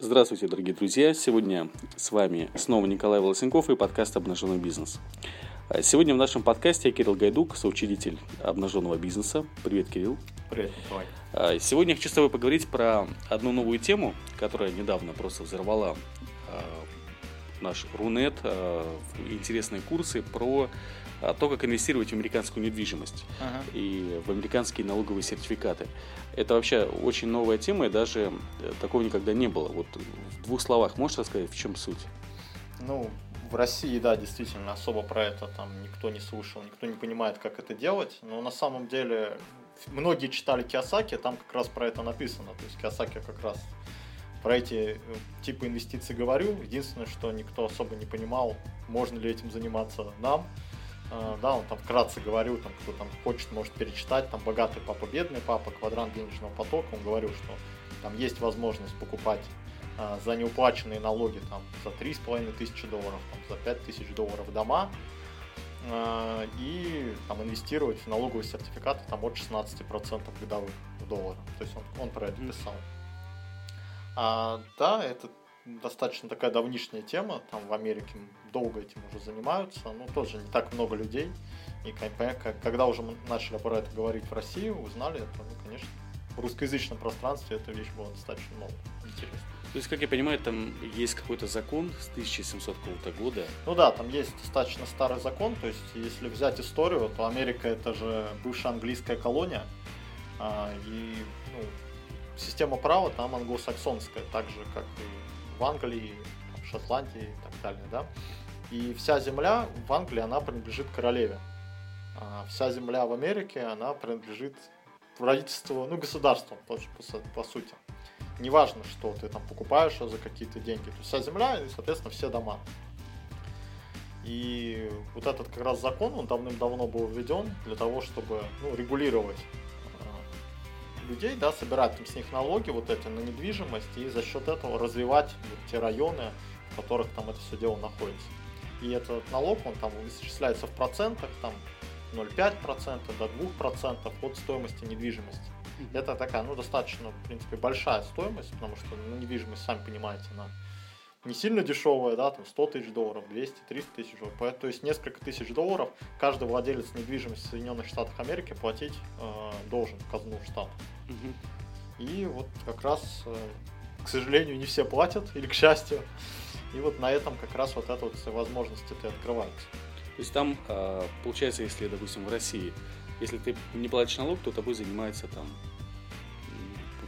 Здравствуйте, дорогие друзья! Сегодня с вами снова Николай Волосенков и подкаст «Обнаженный бизнес». А Сегодня в нашем подкасте я Кирилл Гайдук, соучредитель обнаженного бизнеса. Привет, Кирилл. Привет, Николай. А, Сегодня я хочу с тобой поговорить про одну новую тему, которая недавно просто взорвала а, наш Рунет, интересные курсы про то, как инвестировать в американскую недвижимость Ага. и в американские налоговые сертификаты. Это вообще очень новая тема, и даже э, такого никогда не было. Вот в двух словах можешь рассказать, в чем суть? Ну, в России, да, действительно, особо про это там никто не слышал, никто не понимает, как это делать. Но на самом деле многие читали Киосаки, там как раз про это написано. То есть Киосаки как раз про эти э, типы инвестиций говорю. Единственное, что никто особо не понимал, можно ли этим заниматься нам. Э, Да, он там вкратце говорил, там, кто там хочет, может перечитать, там богатый папа, бедный папа, квадрант денежного потока, он говорил, что там есть возможность покупать а, за неуплаченные налоги там за 3,5 тысячи долларов, там, за 5 тысяч долларов дома а, и там инвестировать в налоговые сертификаты там от 16% годовых в долларах. То есть он, он про это писал. А, да, это достаточно такая давнишняя тема, там в Америке долго этим уже занимаются, но тоже не так много людей. И ко- ко- когда уже мы начали про это говорить в России, узнали это, ну, конечно, в русскоязычном пространстве эта вещь была достаточно новая, интересная. То есть, как я понимаю, там есть какой-то закон с 1700 какого-то года. Ну да, там есть достаточно старый закон, то есть если взять историю, то Америка это же бывшая английская колония, а, и ну, система права там англосаксонская, так же как и в Англии, в Шотландии и так далее, да. И вся земля в Англии, она принадлежит королеве. А вся земля в Америке, она принадлежит правительству, ну, государству, по, су- по сути. Неважно, что ты там покупаешь за какие-то деньги. То есть вся земля и, соответственно, все дома. И вот этот как раз закон, он давным-давно был введен для того, чтобы ну, регулировать людей, да, собирать там с них налоги вот эти на недвижимость и за счет этого развивать вот те районы, в которых там это все дело находится. И этот налог, он там исчисляется в процентах, там 0,5% до 2% от стоимости недвижимости. Это такая, ну, достаточно, в принципе, большая стоимость, потому что ну, недвижимость, сами понимаете, она не сильно дешевая, да, там 100 тысяч долларов, 200, 300 тысяч долларов. То есть несколько тысяч долларов каждый владелец недвижимости в Соединенных Штатах Америки платить э, должен в казну штата. Мгм. И вот как раз, э, к сожалению, не все платят, или к счастью. И вот на этом как раз вот эта вот возможность-то и открывается. То есть там, а, получается, если, допустим, в России, если ты не платишь налог, то тобой занимается там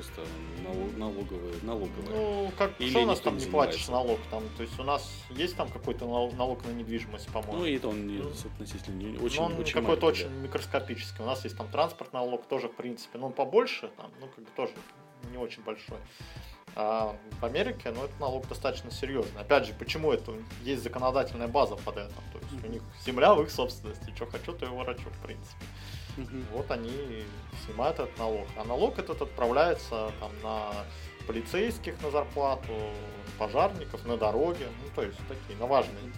просто налог- налоговые, налоговые. Ну, как Или что у нас там не платишь налог? Там, то есть у нас есть там какой-то нал- налог на недвижимость, по-моему. Ну, и это он не, Ну, относительно не, очень, Но он очень какой-то маленький, очень микроскопический. У нас есть там транспортный налог тоже, в принципе, ну, он побольше, там, ну, как бы тоже не очень большой. А в Америке, ну, этот налог достаточно серьезный. Опять же, почему это? Есть законодательная база под это. То есть у них земля в их собственности. Что хочу, то и ворочу, в принципе. Мгм. Вот они снимают этот налог. А налог этот отправляется там на полицейских на зарплату, пожарников, на дороге. Ну, то есть такие, на важные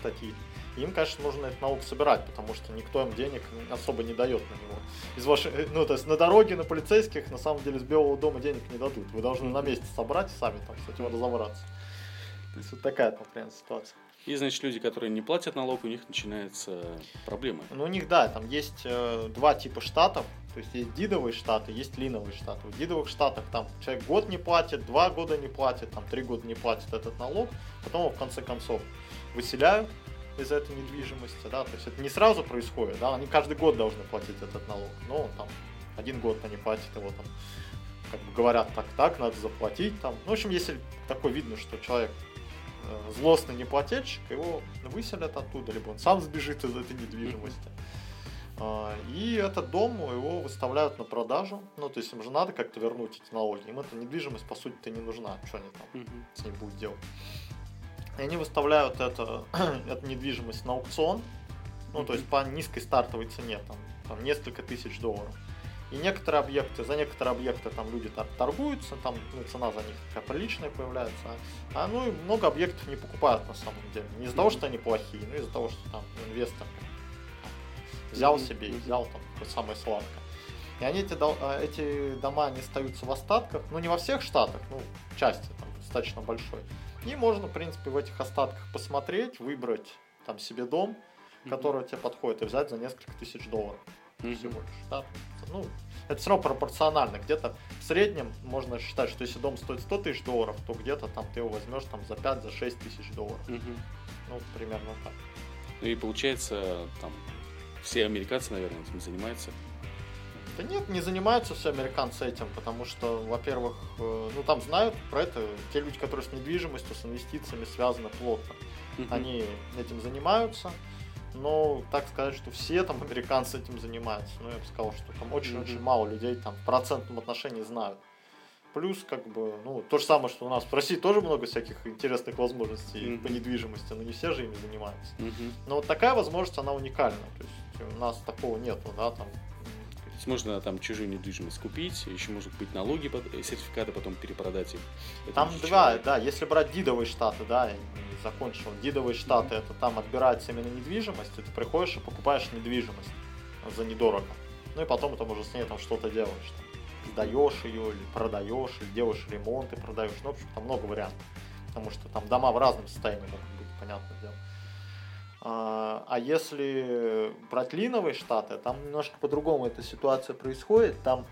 статьи. Им, конечно, нужно этот налог собирать, потому что никто им денег особо не дает на него. Из вашей, э, ну, то есть на дороге, на полицейских, на самом деле, с Белого дома денег не дадут. Вы должны на месте собрать и сами там с этим разобраться. То есть вот такая там прям ситуация. И, значит, люди, которые не платят налог, у них начинаются проблемы. Ну, у них, да, там есть э, два типа штатов. То есть есть дидовые штаты, есть линовые штаты. В дидовых штатах там человек год не платит, два года не платит, там три года не платит этот налог, потом его в конце концов выселяют из этой недвижимости, да, то есть это не сразу происходит, да, они каждый год должны платить этот налог, но там один год они платят его там, как бы говорят, так, так, надо заплатить там. Ну, в общем, если такой видно, что человек злостный неплательщик, его выселят оттуда, либо он сам сбежит из этой недвижимости. А, И этот дом его выставляют на продажу. Ну, то есть им же надо как-то вернуть эти налоги. Им эта недвижимость, по сути-то, не нужна. Что они там с ней будут делать? И они выставляют это, эту недвижимость на аукцион. Ну, то есть по низкой стартовой цене, там, там несколько тысяч долларов. И некоторые объекты, за некоторые объекты там люди тор- торгуются, там ну, цена за них такая приличная появляется. А, а, ну и много объектов не покупают на самом деле. Не из-за того, что они плохие, но из-за того, что там инвестор взял себе и взял там самое сладкое. И они эти, а, эти дома, они остаются в остатках, ну не во всех штатах, ну части там достаточно большой. И можно, в принципе, в этих остатках посмотреть, выбрать там себе дом, который тебе подходит, и взять за несколько тысяч долларов mm-hmm. всего лишь. Да? Ну, это все равно пропорционально. Где-то в среднем можно считать, что если дом стоит 100 тысяч долларов, то где-то там ты его возьмешь там за 5-6 за тысяч долларов. Mm-hmm. Ну, примерно так. Ну и получается, там, все американцы, наверное, этим занимаются. Да нет, не занимаются все американцы этим, потому что, во-первых, э, ну там знают про это те люди, которые с недвижимостью, с инвестициями связаны плотно. Uh-huh. Они этим занимаются. Но так сказать, что все там американцы этим занимаются. Ну, я бы сказал, что там очень-очень мало людей там в процентном отношении знают. Плюс, как бы, ну, то же самое, что у нас в России тоже много всяких интересных возможностей mm-hmm. по недвижимости, но не все же ими занимаются. Mm-hmm. Но вот такая возможность, она уникальна. То есть у нас такого нету, да, там. Есть можно там чужую недвижимость купить, еще может быть налоги, э, сертификаты потом перепродать их. Это там два, человек. да, если брать дидовые штаты, да, я не закончил. Дидовые штаты, это там отбирается именно недвижимость, и ты приходишь и покупаешь недвижимость за недорого. Ну и потом там уже с ней там что-то делаешь. Там сдаешь ее, или продаешь, или делаешь ремонт и продаешь. Ну, в общем, там много вариантов. Потому что там дома в разном состоянии могут быть, понятное дело. А, а если брать линовые штаты, там немножко по-другому эта ситуация происходит. Там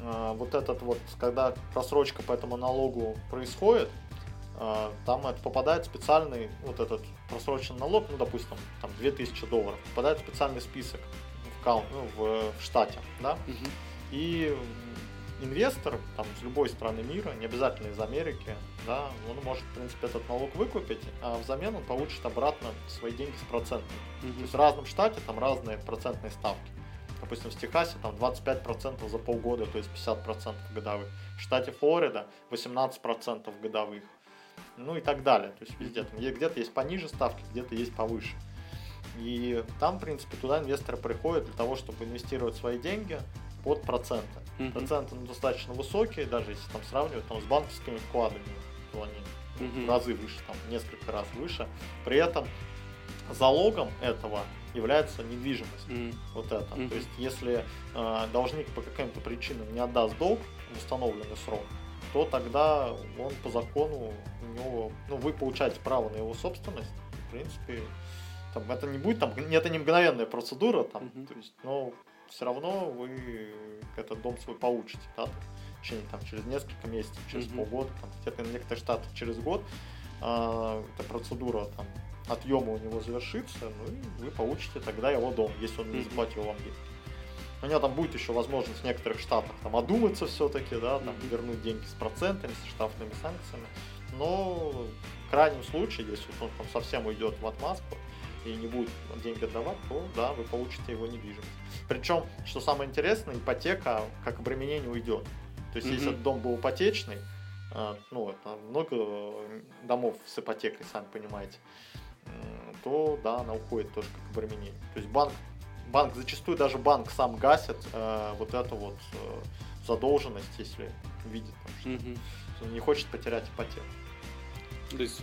а, вот этот вот, когда просрочка по этому налогу происходит, а, там это попадает специальный, вот этот просроченный налог, ну, допустим, там 2000 долларов, попадает в специальный список в, каун, ну, в, в штате, да, угу. и инвестор там, из любой страны мира, не обязательно из Америки, да, он может, в принципе, этот налог выкупить, а взамен он получит обратно свои деньги с процентами. Mm-hmm. То есть в разном штате там разные процентные ставки. Допустим, в Техасе там 25% за полгода, то есть 50% годовых. В штате Флорида 18% годовых. Ну и так далее. То есть везде. Там где-то есть пониже ставки, где-то есть повыше. И там, в принципе, туда инвесторы приходят для того, чтобы инвестировать свои деньги, под проценты. Mm-hmm. Проценты ну, достаточно высокие, даже если там сравнивать там, с банковскими вкладами, то они mm-hmm. в разы выше, там, несколько раз выше. При этом залогом этого является недвижимость. Mm-hmm. Вот это. Mm-hmm. То есть, если э, должник по каким-то причинам не отдаст долг в установленный срок, то тогда он по закону у него, ну, вы получаете право на его собственность. В принципе, там, это не будет, там, это не мгновенная процедура, там, mm-hmm. то есть, но все равно вы этот дом свой получите, да, в течение там через несколько месяцев, через mm-hmm. полгода, там, где-то на некоторых штатах через год э, эта процедура там отъема у него завершится, ну и вы получите тогда его дом, если он не заплатил вам деньги. У него там будет еще возможность в некоторых штатах там одуматься все-таки, да, там mm-hmm. вернуть деньги с процентами, с штрафными санкциями. Но в крайнем случае, если он там совсем уйдет в отмазку, и не будет деньги отдавать, то да, вы получите его недвижимость. Причем, что самое интересное, ипотека как обременение уйдет. То есть, mm-hmm. если этот дом был ипотечный, а, ну, это много домов с ипотекой, сами понимаете, то да, она уходит тоже как обременение. То есть банк, банк зачастую даже банк сам гасит э, вот эту вот э, задолженность, если видит, там, что mm-hmm. не хочет потерять ипотеку. То есть,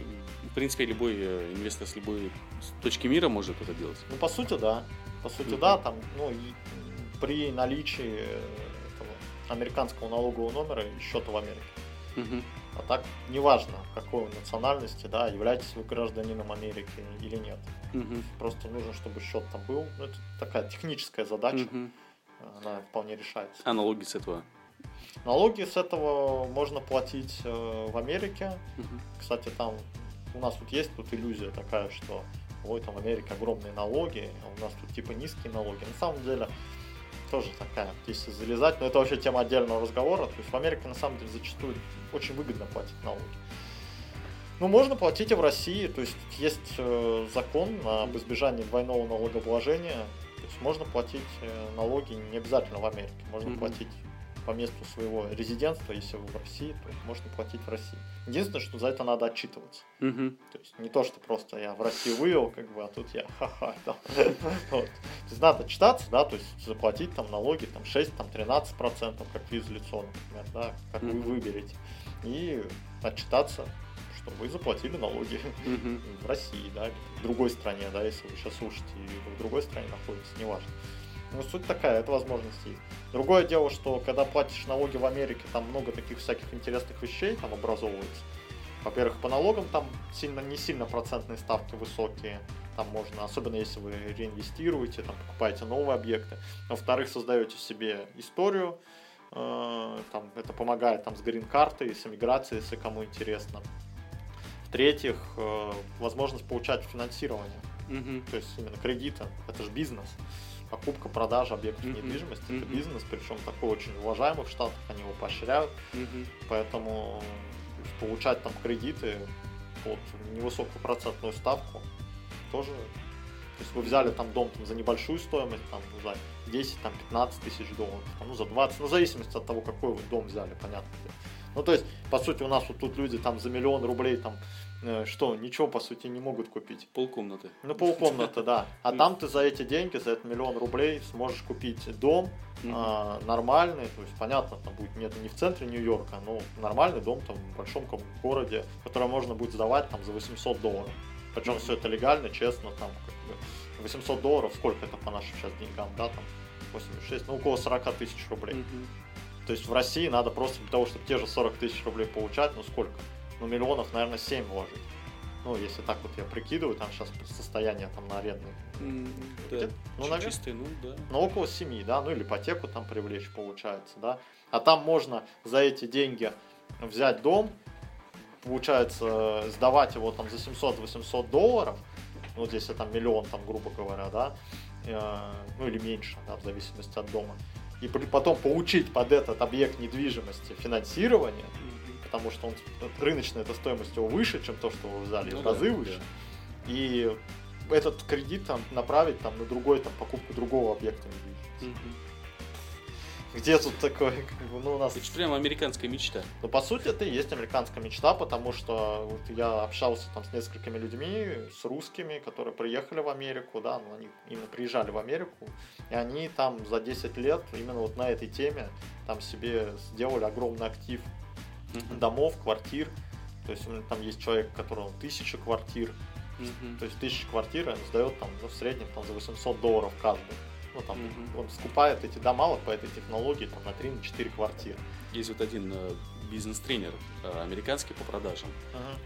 в принципе, любой э, инвестор с любой точки мира может это делать? Ну, по сути, да. По сути, mm-hmm. да, там, ну, и при наличии этого американского налогового номера и счета в Америке. Mm-hmm. А так, неважно, какой национальности, да, являетесь вы гражданином Америки или нет. Mm-hmm. Просто нужно, чтобы счет там был. Ну, это такая техническая задача. Mm-hmm. Она вполне решается. А налоги с этого Налоги с этого можно платить э, в Америке. Угу. Кстати, там у нас тут есть тут иллюзия такая, что ой, там в Америке огромные налоги, а у нас тут типа низкие налоги. На самом деле тоже такая, если залезать, но это вообще тема отдельного разговора. То есть в Америке на самом деле зачастую очень выгодно платить налоги. Ну, можно платить и в России, то есть есть э, закон об избежании двойного налогообложения, то есть можно платить э, налоги не обязательно в Америке, можно mm-hmm. платить по месту своего резидентства, если вы в России, то можно платить в России. Единственное, что за это надо отчитываться. Угу. То есть не то, что просто я в Россию вывел, как бы, а тут я ха-ха. Там. вот. То есть надо отчитаться, да, то есть заплатить там налоги там 6, там 13 процентов, как физлицо, например, да, как угу. вы выберете. И отчитаться что вы заплатили налоги mm в России, да, в другой стране, да, если вы сейчас слушаете и в другой стране находитесь, неважно. Ну, суть такая, это возможность есть. Другое дело, что когда платишь налоги в Америке, там много таких всяких интересных вещей там образовывается. Во-первых, по налогам там сильно, не сильно процентные ставки высокие. Там можно, особенно если вы реинвестируете, там покупаете новые объекты. Во-вторых, создаете себе историю. Э, там, это помогает там, с грин-картой, с эмиграцией, если кому интересно. В-третьих, э, возможность получать финансирование. Мгм. То есть именно кредита. Это же бизнес. Покупка, продажа объектов Мгм. недвижимости это Мгм. бизнес, причем такой очень уважаемый в Штатах, они его поощряют. Мгм. Поэтому получать там кредиты под невысокую процентную ставку тоже. То есть вы взяли там дом там, за небольшую стоимость, там, за 10, там, 15 тысяч долларов, там, ну, за 20, ну, в зависимости от того, какой вы дом взяли, понятно. Ну, то есть, по сути, у нас вот тут люди там за миллион рублей там, э, что, ничего, по сути, не могут купить. Полкомнаты. Ну, полкомнаты, да. А там ты за эти деньги, за этот миллион рублей сможешь купить дом а, нормальный, то есть, понятно, там будет нет, не в центре Нью-Йорка, но нормальный дом там в большом городе, который можно будет сдавать там за 800 долларов. Причем все это легально, честно, там как бы 800 долларов, сколько это по нашим сейчас деньгам, да, там 86, ну около 40 тысяч рублей. То есть в России надо просто для того, чтобы те же 40 тысяч рублей получать, ну сколько? Ну миллионов, наверное, 7 вложить. Ну, если так вот я прикидываю, там сейчас состояние там на арендной. М, Да. Ну, наверное, Чистые, ну да. ну, около 7, да, ну или ипотеку там привлечь получается, да. А там можно за эти деньги взять дом, получается, сдавать его там за 700-800 долларов, ну, вот если там миллион, там, грубо говоря, да, э, ну или меньше, да, в зависимости от дома, и потом получить под этот объект недвижимости финансирование, потому что он рыночная эта стоимость его выше, чем то, что вы взяли, Ну в да, разы да. выше. И этот кредит там направить там на другой там покупку другого объекта недвижимости. Мгм. Где тут такое, как бы, ну у нас, Это же прям американская мечта. ну по сути это и есть американская мечта, потому что вот я общался там с несколькими людьми, с русскими, которые приехали в Америку, да, ну они именно приезжали в Америку, и они там за 10 лет именно вот на этой теме там себе сделали огромный актив Мгм. домов, квартир, то есть у меня там есть человек, у которого тысяча квартир, Мгм. То есть тысяча квартир он сдает там, ну, в среднем там, за 800 долларов каждый. Ну, там, Мгм. он скупает эти дома вот по этой технологии там, на 3-4 квартиры. Есть вот один э, бизнес-тренер э, американский по продажам.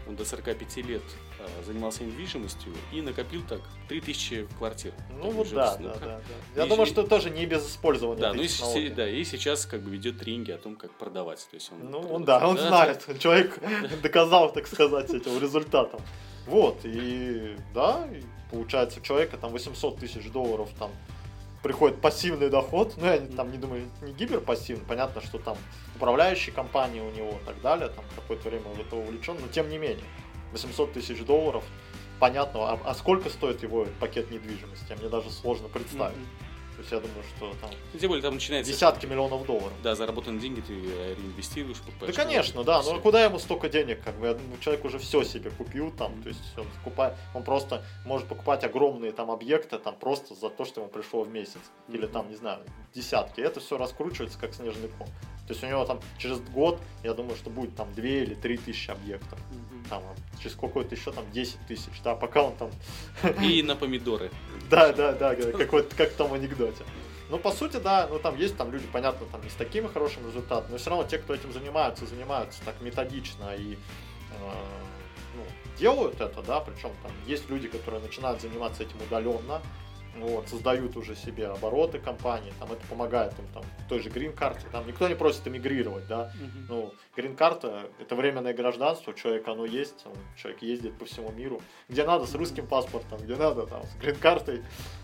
Он до 45 лет э, занимался недвижимостью и накопил так 3000 квартир. Ну вот да, да, да, да. Я И думаю, же- что тоже не без использования Да, этой ну и, технологии. да, и сейчас как бы ведет тренинги о том, как продавать. То есть он Ну, он, да, он знает. Человек доказал, так сказать, этим результатом. Вот, и да, получается, у человека там 800 тысяч долларов там приходит пассивный доход, ну, я там не думаю, не гиперпассивный, понятно, что там управляющие компании у него и так далее, там какое-то время в это увлечен, но тем не менее, 800 тысяч долларов, понятно, а, а сколько стоит его пакет недвижимости, мне даже сложно представить. Мгм. То есть я думаю, что там Ну, Тем более там начинается... десятки миллионов долларов. Да, заработанные деньги ты реинвестируешь. Да, покупаешь конечно, новые, да. Ну куда ему столько денег, как бы? Человек уже все себе купил там, то есть он покупает, он просто может покупать огромные там объекты там просто за то, что ему пришло в месяц, или там не знаю десятки. Это все раскручивается как снежный ком. То есть у него там через год, я думаю, что будет там 2 или 3 тысячи объектов. Там а через какой-то еще там 10 тысяч, да, пока он там И на помидоры. да, да, да, как вот как в том анекдоте. Ну, по сути, да, ну там есть там люди, понятно, там не с такими хорошими результатами, но все равно те, кто этим занимаются, занимаются так методично и э, ну, делают это, да, причем там есть люди, которые начинают заниматься этим удаленно, вот, создают уже себе обороты компании, там это помогает им там в той же грин-карте, там никто не просит эмигрировать, да, Мгм. ну, грин-карта – это временное гражданство, у человека оно есть, он- человек ездит по всему миру, где надо с русским паспортом, где надо там с грин-картой,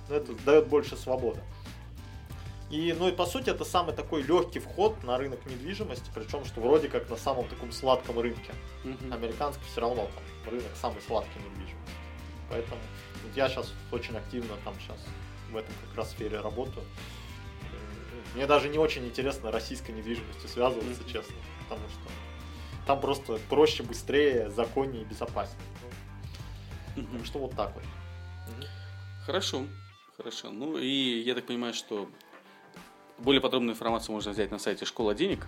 ну, это дает больше свободы. И, ну и по сути это самый такой легкий вход на рынок недвижимости, причем что вроде как на самом таком сладком рынке. Мгм. Американский все равно там рынок самый сладкий недвижимости. Поэтому я сейчас очень активно там сейчас в этом как раз сфере работаю. Мне даже не очень интересно российской недвижимостью связываться, Мгм. честно, потому что там просто проще, быстрее, законнее и безопаснее. Ну, Мгм. Так что вот так вот. Мгм. Хорошо, хорошо. Ну и я так понимаю, что более подробную информацию можно взять на сайте Школа денег.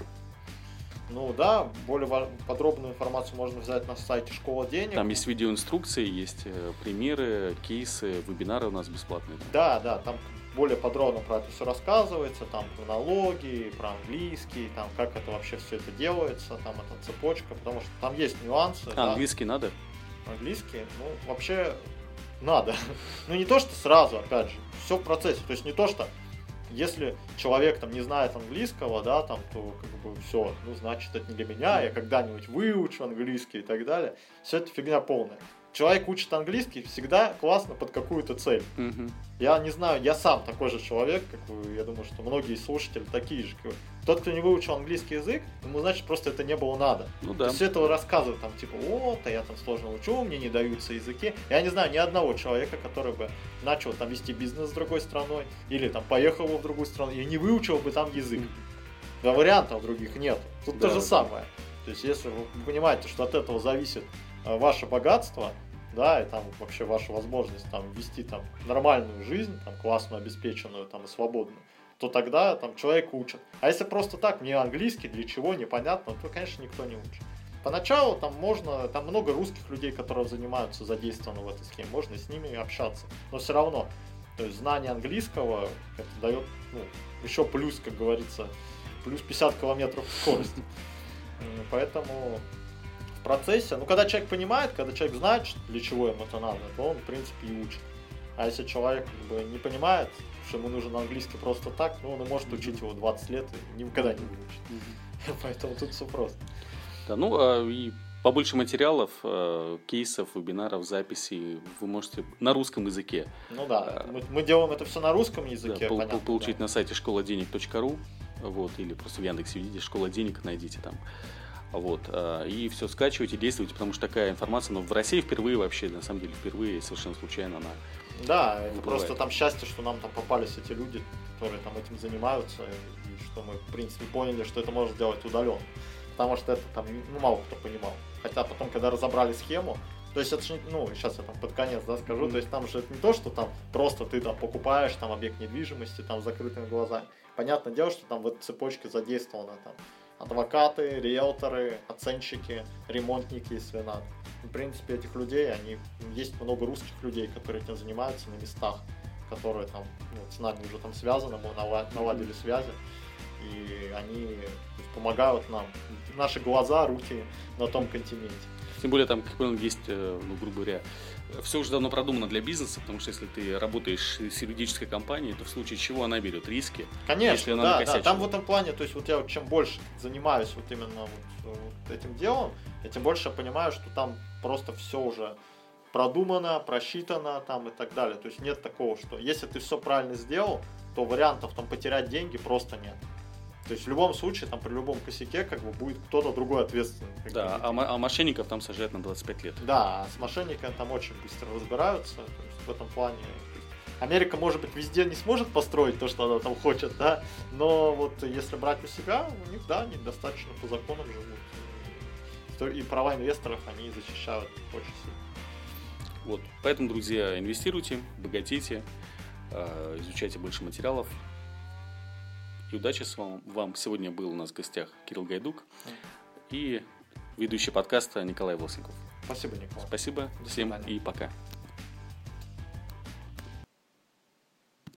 Ну да, более подробную информацию можно взять на сайте Школа денег. Там есть видеоинструкции, есть э, примеры, кейсы, вебинары у нас бесплатные. Да, да, там более подробно про это все рассказывается, там про налоги, про английский, там как это вообще все это делается, там эта цепочка, потому что там есть нюансы. А, да. английский надо? Английский, ну, вообще надо. ну, не то, что сразу, опять же, все в процессе. То есть не то, что если человек там не знает английского, да, там, то как бы все, ну, значит, это не для меня, я когда-нибудь выучу английский и так далее. Все это фигня полная человек учит английский всегда классно под какую-то цель. Угу. Я не знаю, я сам такой же человек, как вы, я думаю, что многие слушатели такие же. Тот, кто не выучил английский язык, ему, значит, просто это не было надо. Ну да. То есть этого рассказывают, там, типа, вот, а я там сложно учу, мне не даются языки. Я не знаю ни одного человека, который бы начал там вести бизнес с другой страной, или там поехал в другую страну, и не выучил бы там язык. Да, вариантов других нет. Тут да, то же да. самое. То есть, если вы понимаете, что от этого зависит э, ваше богатство, да, и там вообще ваша возможность там вести там нормальную жизнь, там классную, обеспеченную, там и свободную, то тогда там человек учит. А если просто так, мне английский, для чего, непонятно, то, конечно, никто не учит. Поначалу там можно, там много русских людей, которые занимаются задействованы в этой схеме, можно с ними общаться. Но все равно, то есть знание английского это дает ну, еще плюс, как говорится, плюс 50 километров скорости. Поэтому процессе, ну, когда человек понимает, когда человек знает, для чего ему это надо, то он, в принципе, и учит. А если человек как бы, не понимает, что ему нужен английский просто так, ну, он и может учить его 20 лет и никогда не выучит. Поэтому тут все просто. Да, ну, а и побольше материалов, э, кейсов, вебинаров, записей вы можете на русском языке. Ну да, а, мы, мы делаем это все на русском языке. Да, понятно, получить да. на сайте школаденег.ру вот, или просто в Яндексе видите школа денег, найдите там. Вот, э, и все скачивайте, действуйте, потому что такая информация, ну, в России впервые вообще, на самом деле, впервые, совершенно случайно она Да, это просто там счастье, что нам там попались эти люди, которые там этим занимаются, и что мы, в принципе, поняли, что это можно сделать удаленно. Потому что это там, ну, мало кто понимал. Хотя потом, когда разобрали схему, то есть это же, ну, сейчас я там под конец, да, скажу, mm-hmm. то есть там же это не то, что там просто ты там покупаешь там объект недвижимости там с закрытыми глазами. Понятное дело, что там в этой цепочке задействовано там адвокаты, риэлторы, оценщики, ремонтники, если надо. В принципе, этих людей, они, есть много русских людей, которые этим занимаются на местах, которые там ну, с нами уже там связаны, мы наладили связи, и они помогают нам. Наши глаза, руки на том континенте. Тем более там, как понял, есть, э, ну, грубо говоря, все уже давно продумано для бизнеса, потому что если ты работаешь с юридической компанией, то в случае чего она берет риски. Конечно, если она да, да. Там в этом плане, то есть вот я вот чем больше занимаюсь вот именно вот, вот этим делом, я тем больше понимаю, что там просто все уже продумано, просчитано там и так далее. То есть нет такого, что если ты все правильно сделал, то вариантов там потерять деньги просто нет. То есть в любом случае, там при любом косяке, как бы будет кто-то другой ответственный. Да, а, а мошенников там сажают на 25 лет. Да, а с мошенниками там очень быстро разбираются. В этом плане Америка, может быть, везде не сможет построить то, что она там хочет, да, но вот если брать у себя, у них, да, они достаточно по законам живут. И права инвесторов они защищают очень сильно. Вот, поэтому, друзья, инвестируйте, богатейте, э, изучайте больше материалов, и удачи с вами. Вам сегодня был у нас в гостях Кирилл Гайдук и ведущий подкаста Николай Волсенков. Спасибо, Николай. Спасибо До всем свидания. и пока.